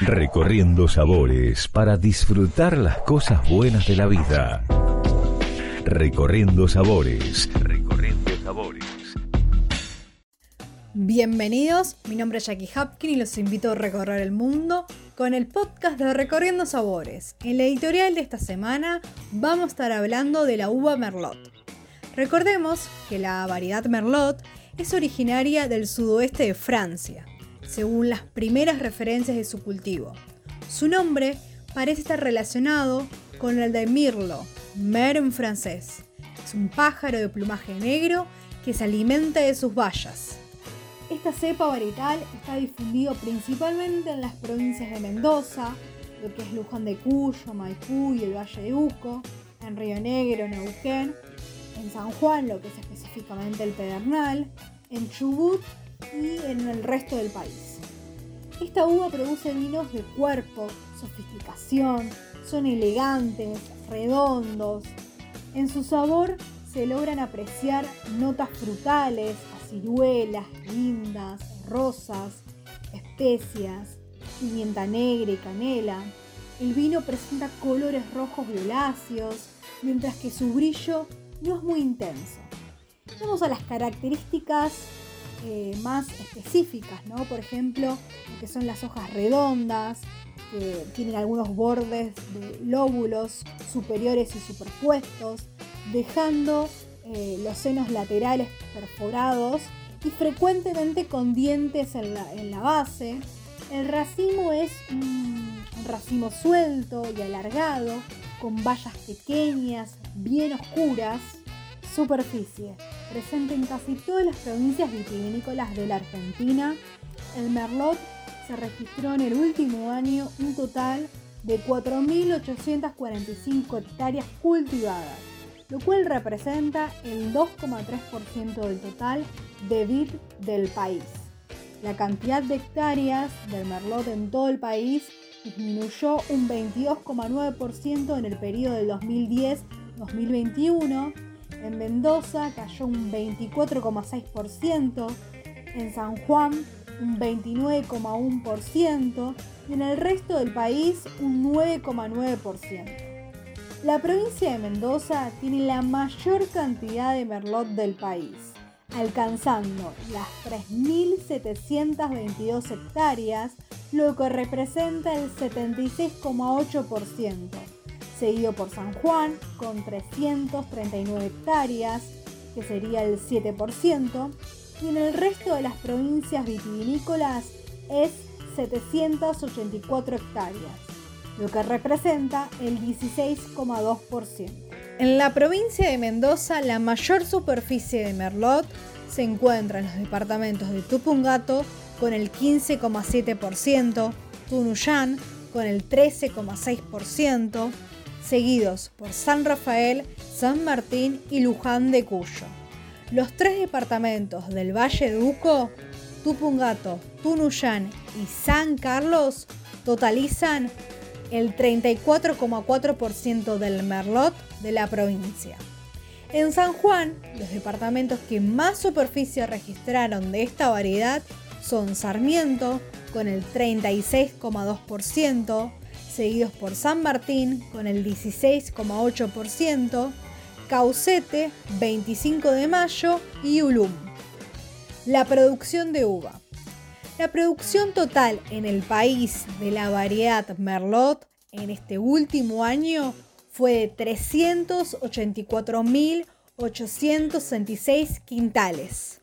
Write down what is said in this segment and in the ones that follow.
Recorriendo sabores para disfrutar las cosas buenas de la vida. Recorriendo sabores. Recorriendo sabores. Bienvenidos, mi nombre es Jackie Hapkin y los invito a recorrer el mundo con el podcast de Recorriendo Sabores. En la editorial de esta semana vamos a estar hablando de la uva Merlot. Recordemos que la variedad Merlot es originaria del sudoeste de Francia, según las primeras referencias de su cultivo. Su nombre parece estar relacionado con el de Mirlo, mer en francés. Es un pájaro de plumaje negro que se alimenta de sus bayas. Esta cepa varietal está difundida principalmente en las provincias de Mendoza, lo que es Luján de Cuyo, Maipú y el Valle de Uco, en Río Negro, Neuquén, en San Juan, lo que es específicamente el Pedernal, en Chubut y en el resto del país. Esta uva produce vinos de cuerpo, sofisticación, son elegantes, redondos. En su sabor se logran apreciar notas frutales, ciruelas, lindas, rosas, especias, pimienta negra y canela. El vino presenta colores rojos violáceos, mientras que su brillo no es muy intenso. Vamos a las características eh, más específicas, ¿no? Por ejemplo, lo que son las hojas redondas, que tienen algunos bordes de lóbulos superiores y superpuestos, dejando eh, los senos laterales perforados y frecuentemente con dientes en la, base. El racimo es un racimo suelto y alargado, con bayas pequeñas, bien oscuras. Superficie. Presente en casi todas las provincias vitivinícolas de la Argentina, el Merlot se registró en el último año un total de 4.845 hectáreas cultivadas lo cual representa el 2,3% del total de vid del país. La cantidad de hectáreas del merlot en todo el país disminuyó un 22,9% en el periodo del 2010-2021. En Mendoza cayó un 24,6%, en San Juan un 29,1% y en el resto del país un 9,9%. La provincia de Mendoza tiene la mayor cantidad de merlot del país, alcanzando las 3.722 hectáreas, lo que representa el 76,8%, seguido por San Juan con 339 hectáreas, que sería el 7%, y en el resto de las provincias vitivinícolas es 784 hectáreas lo que representa el 16,2%. En la provincia de Mendoza, la mayor superficie de Merlot se encuentra en los departamentos de Tupungato con el 15,7%, Tunuyán con el 13,6%, seguidos por San Rafael, San Martín y Luján de Cuyo. Los tres departamentos del Valle de Uco, Tupungato, Tunuyán y San Carlos totalizan el 34,4% del merlot de la provincia. En San Juan, los departamentos que más superficie registraron de esta variedad son Sarmiento, con el 36,2%, seguidos por San Martín, con el 16,8%, Caucete, 25 de mayo y Ulum. La producción de uva. La producción total en el país de la variedad Merlot en este último año fue de 384.866 quintales.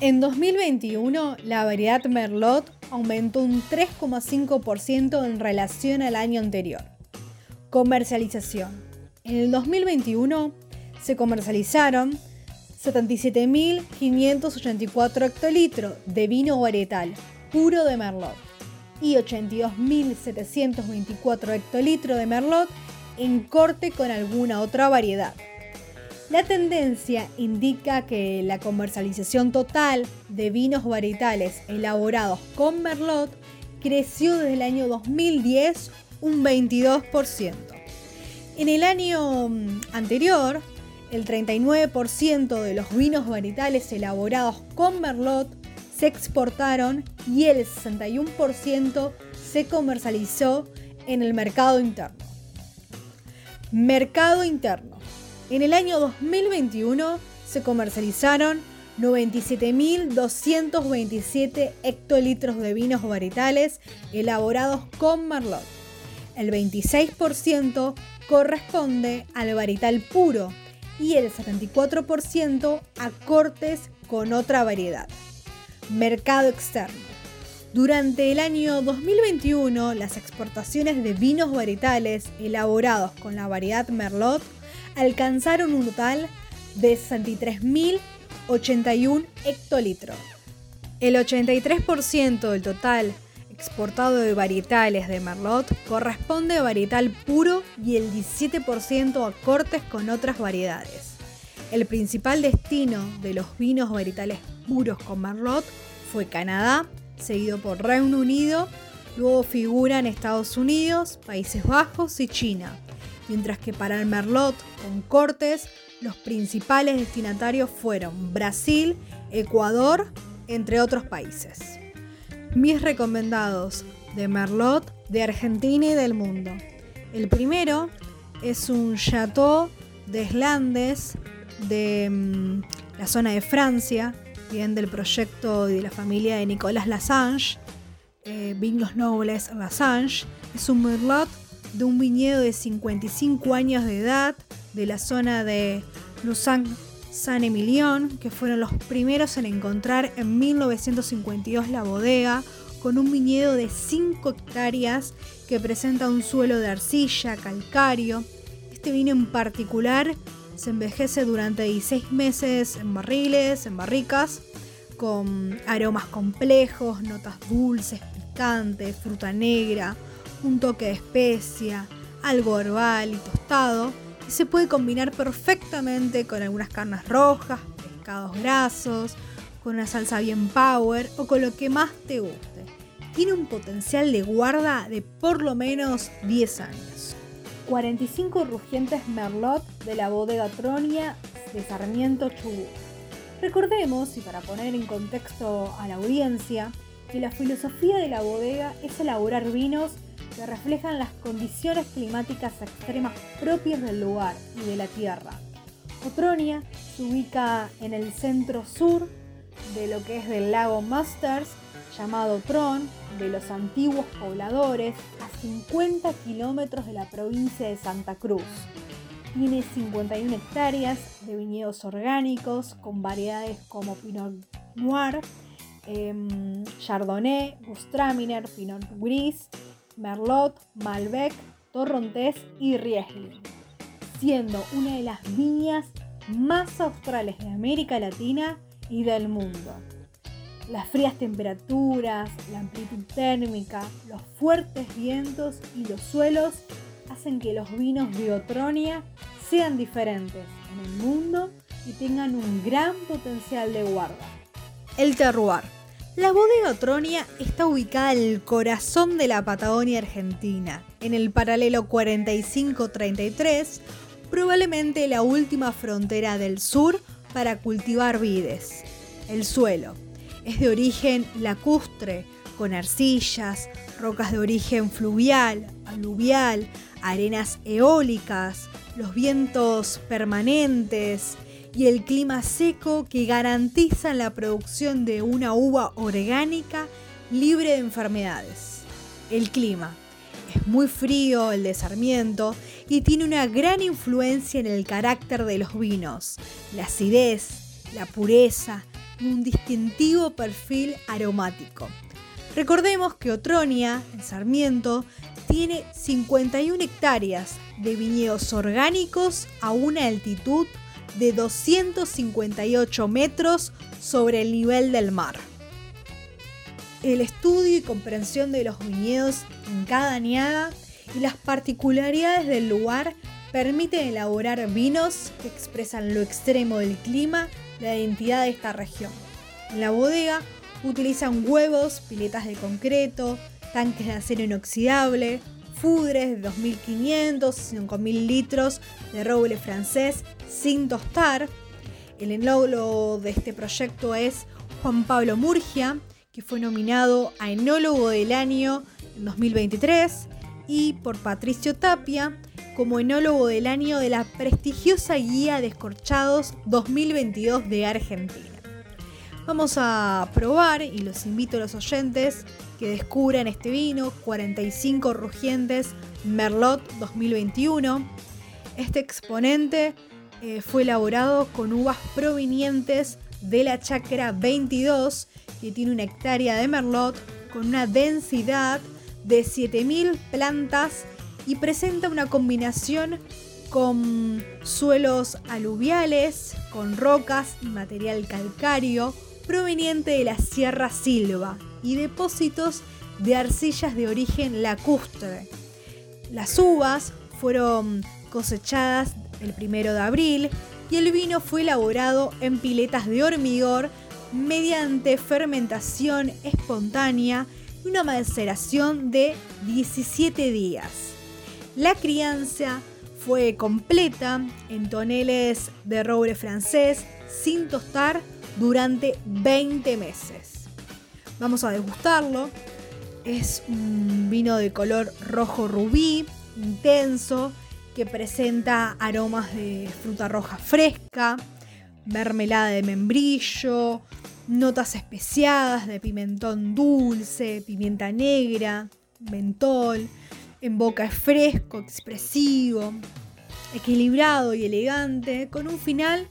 En 2021, la variedad Merlot aumentó un 3,5% en relación al año anterior. Comercialización. En el 2021 se comercializaron 77.584 hectolitros de vino varietal puro de Merlot y 82.724 hectolitros de Merlot en corte con alguna otra variedad. La tendencia indica que la comercialización total de vinos varietales elaborados con Merlot creció desde el año 2010 un 22%. En el año mm, anterior, el 39% de los vinos varietales elaborados con Merlot se exportaron y el 61% se comercializó en el mercado interno. Mercado interno. En el año 2021 se comercializaron 97.227 hectolitros de vinos varietales elaborados con Merlot. El 26% corresponde al varietal puro y el 74% a cortes con otra variedad. Mercado externo. Durante el año 2021, las exportaciones de vinos varietales elaborados con la variedad Merlot alcanzaron un total de 63.081 hectolitros. El 83% del total exportado de varietales de Merlot corresponde a varietal puro y el 17% a cortes con otras variedades. El principal destino de los vinos varietales puros con Merlot fue Canadá, seguido por Reino Unido, luego figuran Estados Unidos, Países Bajos y China, mientras que para el Merlot con cortes los principales destinatarios fueron Brasil, Ecuador, entre otros países mis recomendados de Merlot de Argentina y del mundo. El primero es un Chateau de Slandes de mm, la zona de Francia, bien del proyecto de la familia de Nicolas Lassange, eh, Vinos Nobles Lassange. Es un Merlot de un viñedo de 55 años de edad de la zona de Lausanne San Emilion, que fueron los primeros en encontrar en 1952 la bodega, con un viñedo de 5 hectáreas que presenta un suelo de arcilla, calcario. Este vino en particular se envejece durante 16 meses en barriles, en barricas, con aromas complejos, notas dulces, picantes, fruta negra, un toque de especia, algo herbal y tostado y se puede combinar perfectamente con algunas carnes rojas, pescados grasos, con una salsa bien power o con lo que más te guste. Tiene un potencial de guarda de por lo menos 10 años. 45 rugientes Merlot de la bodega Tronia de Sarmiento Chubut. Recordemos, y para poner en contexto a la audiencia, que la filosofía de la bodega es elaborar vinos que reflejan las condiciones climáticas extremas propias del lugar y de la tierra. Otronia se ubica en el centro sur de lo que es del lago Masters, llamado Tron, de los antiguos pobladores, a 50 kilómetros de la provincia de Santa Cruz. Tiene 51 hectáreas de viñedos orgánicos con variedades como Pinot Noir, em, Chardonnay, Gustraminer, Pinot Gris, Merlot, Malbec, Torrontés y Riesling, siendo una de las viñas más australes de América Latina y del mundo. Las frías temperaturas, la amplitud térmica, los fuertes vientos y los suelos hacen que los vinos de Otronia sean diferentes en el mundo y tengan un gran potencial de guarda. El terroir la bodega Otronia está ubicada en el corazón de la Patagonia Argentina, en el paralelo 4533, probablemente la última frontera del sur para cultivar vides. El suelo es de origen lacustre, con arcillas, rocas de origen fluvial, aluvial, arenas eólicas, los vientos permanentes, y el clima seco que garantizan la producción de una uva orgánica libre de enfermedades. El clima es muy frío, el de Sarmiento, y tiene una gran influencia en el carácter de los vinos, la acidez, la pureza y un distintivo perfil aromático. Recordemos que Otronia, en Sarmiento, tiene 51 hectáreas de viñedos orgánicos a una altitud de 258 metros sobre el nivel del mar. El estudio y comprensión de los viñedos en cada añada y las particularidades del lugar permiten elaborar vinos que expresan lo extremo del clima y la identidad de esta región. En la bodega utilizan huevos, piletas de concreto, tanques de acero inoxidable, fudres de 2500 5000 litros de roble francés sin tostar. El enólogo de este proyecto es Juan Pablo Murgia, que fue nominado a Enólogo del Año en 2023, y por Patricio Tapia como Enólogo del Año de la prestigiosa Guía de Escorchados 2022 de Argentina. Vamos a probar y los invito a los oyentes que descubran este vino 45 rugientes Merlot 2021. Este exponente eh, fue elaborado con uvas provenientes de la chacra 22 que tiene una hectárea de Merlot con una densidad de 7000 plantas y presenta una combinación con suelos aluviales, con rocas y material calcáreo proveniente de la Sierra Silva y depósitos de arcillas de origen lacustre. Las uvas fueron cosechadas el primero de abril y el vino fue elaborado en piletas de hormigón mediante fermentación espontánea y una maceración de 17 días. La crianza fue completa en toneles de roble francés sin tostar durante 20 meses. Vamos a degustarlo. Es un vino de color rojo rubí, intenso, que presenta aromas de fruta roja fresca, mermelada de membrillo, notas especiadas de pimentón dulce, pimienta negra, mentol. En boca es fresco, expresivo, equilibrado y elegante, con un final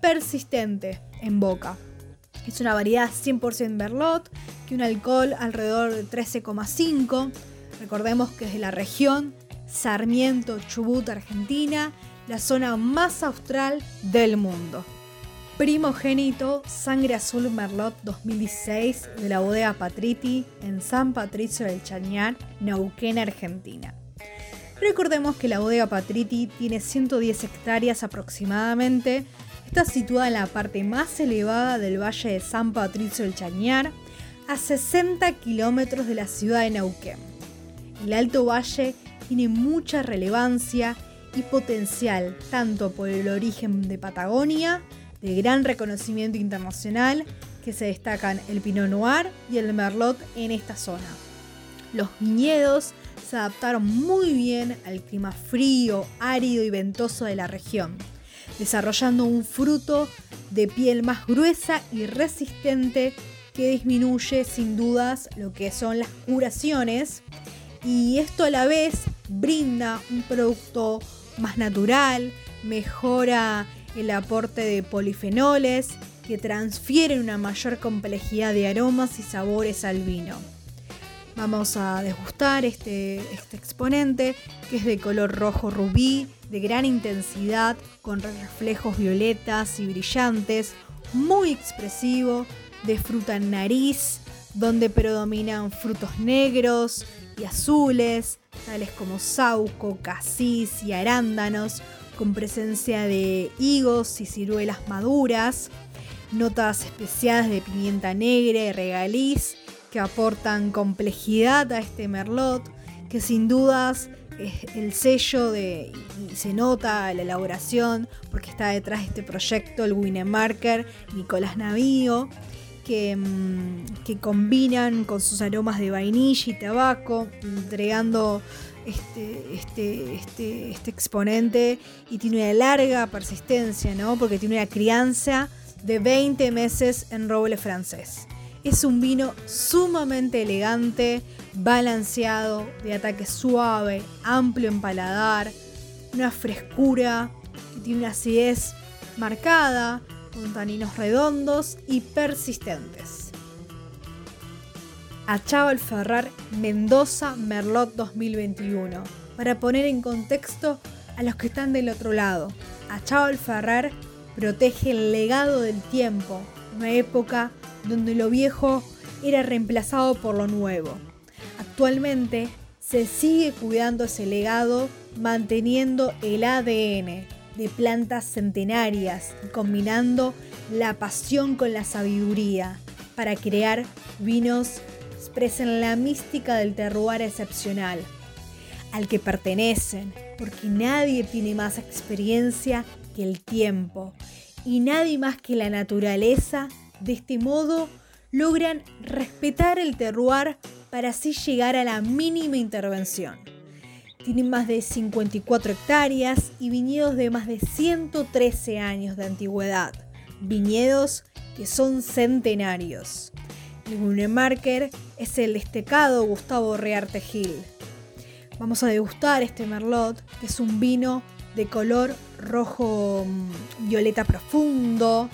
persistente en boca. Es una variedad 100% Merlot, que un alcohol alrededor de 13,5. Recordemos que es de la región Sarmiento, Chubut, Argentina, la zona más austral del mundo. Primogénito Sangre Azul Merlot 2016 de la bodega Patriti en San Patricio del Chañar, Neuquén, Argentina. Recordemos que la bodega Patriti tiene 110 hectáreas aproximadamente, está situada en la parte más elevada del valle de San Patricio del Chañar, a 60 kilómetros de la ciudad de Neuquén. El Alto Valle tiene mucha relevancia y potencial, tanto por el origen de Patagonia, de gran reconocimiento internacional, que se destacan el Pinot Noir y el Merlot en esta zona. Los viñedos se adaptaron muy bien al clima frío, árido y ventoso de la región, desarrollando un fruto de piel más gruesa y resistente que disminuye sin dudas lo que son las curaciones y esto a la vez brinda un producto más natural, mejora el aporte de polifenoles que transfieren una mayor complejidad de aromas y sabores al vino. Vamos a degustar este, este exponente que es de color rojo rubí, de gran intensidad, con reflejos violetas y brillantes, muy expresivo, de fruta en nariz, donde predominan frutos negros azules, tales como sauco, casis y arándanos, con presencia de higos y ciruelas maduras, notas especiadas de pimienta negra y regaliz que aportan complejidad a este merlot, que sin dudas es el sello de, y se nota la elaboración, porque está detrás de este proyecto el Winemarker Nicolás Navío, que, mm, que combinan con sus aromas de vainilla y tabaco, entregando este, este, este, este exponente y tiene una larga persistencia, ¿no? Porque tiene una crianza de 20 meses en roble francés. Es un vino sumamente elegante, balanceado, de ataque suave, amplio en paladar, una frescura, tiene una acidez marcada, con taninos redondos y persistentes a Chaval Ferrar Mendoza Merlot 2021, para poner en contexto a los que están del otro lado. A Chaval Ferrar protege el legado del tiempo, una época donde lo viejo era reemplazado por lo nuevo. Actualmente se sigue cuidando ese legado manteniendo el ADN de plantas centenarias combinando la pasión con la sabiduría para crear vinos expresen la mística del terroir excepcional, al que pertenecen, porque nadie tiene más experiencia que el tiempo y nadie más que la naturaleza De este modo, logran respetar el terroir para así llegar a la mínima intervención. Tienen más de 54 hectáreas y viñedos de más de 113 años de antigüedad. Viñedos que son centenarios. El Marker es el destacado Gustavo Rearte Gil. Vamos a degustar este Merlot, que es un vino de color rojo mm, violeta profundo,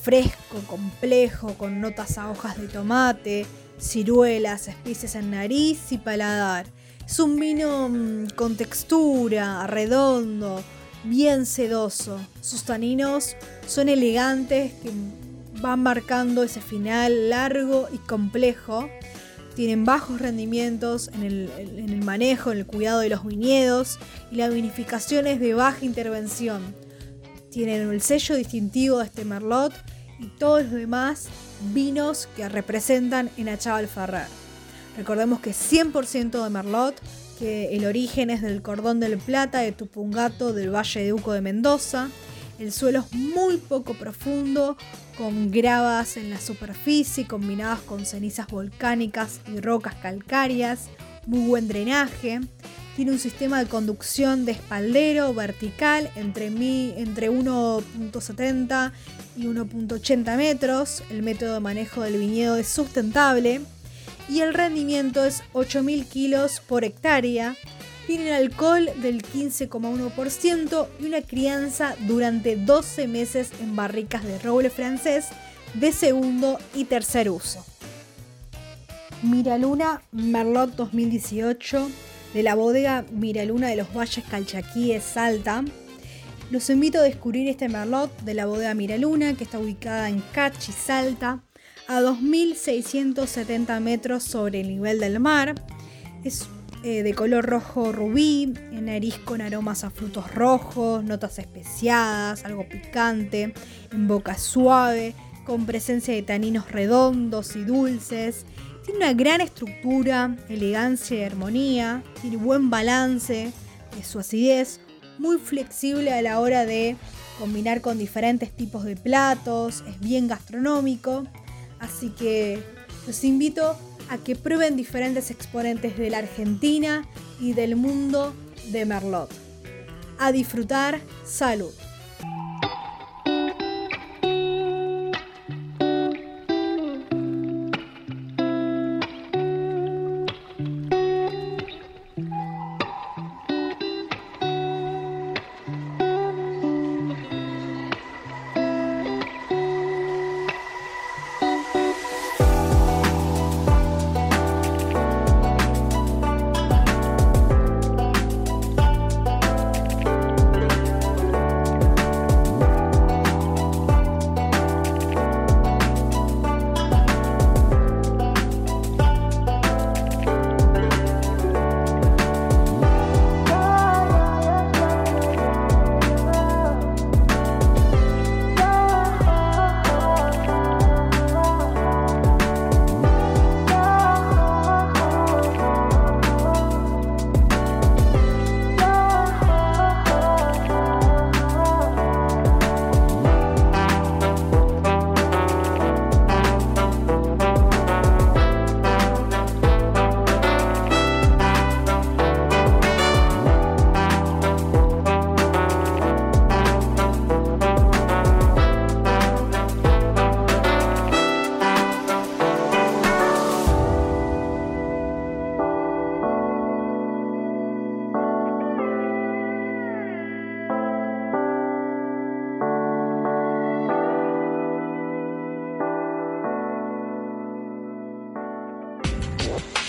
fresco, complejo, con notas a hojas de tomate, ciruelas, especies en nariz y paladar. Es un vino mm, con textura, redondo, bien sedoso. Sus taninos son elegantes que van marcando ese final largo y complejo. Tienen bajos rendimientos en el, manejo, en el cuidado de los viñedos y la vinificación es de baja intervención. Tienen el sello distintivo de este Merlot y todos los demás vinos que representan en Achaval Ferrer. Recordemos que 100% de Merlot, que el origen es del Cordón del Plata de Tupungato del Valle de Uco de Mendoza. El suelo es muy poco profundo, con gravas en la superficie combinadas con cenizas volcánicas y rocas calcáreas, muy buen drenaje. Tiene un sistema de conducción de espaldero vertical entre, entre 1.70 y 1.80 metros. El método de manejo del viñedo es sustentable y el rendimiento es 8.000 kilos por hectárea. Tienen alcohol del 15,1% y una crianza durante 12 meses en barricas de roble francés de segundo y tercer uso. Miraluna Merlot 2018 de la bodega Miraluna de los Valles Calchaquíes, Salta. Los invito a descubrir este Merlot de la bodega Miraluna, que está ubicada en Cachi, Salta, a 2.670 metros sobre el nivel del mar. Es eh, de color rojo rubí, en nariz con aromas a frutos rojos, notas especiadas, algo picante, en boca suave, con presencia de taninos redondos y dulces tiene una gran estructura, elegancia y armonía, tiene buen balance de su acidez, muy flexible a la hora de combinar con diferentes tipos de platos, es bien gastronómico, así que los invito a que prueben diferentes exponentes de la Argentina y del mundo de Merlot. A disfrutar, salud.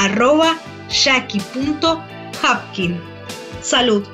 arroba jackie.hapkin. Salud.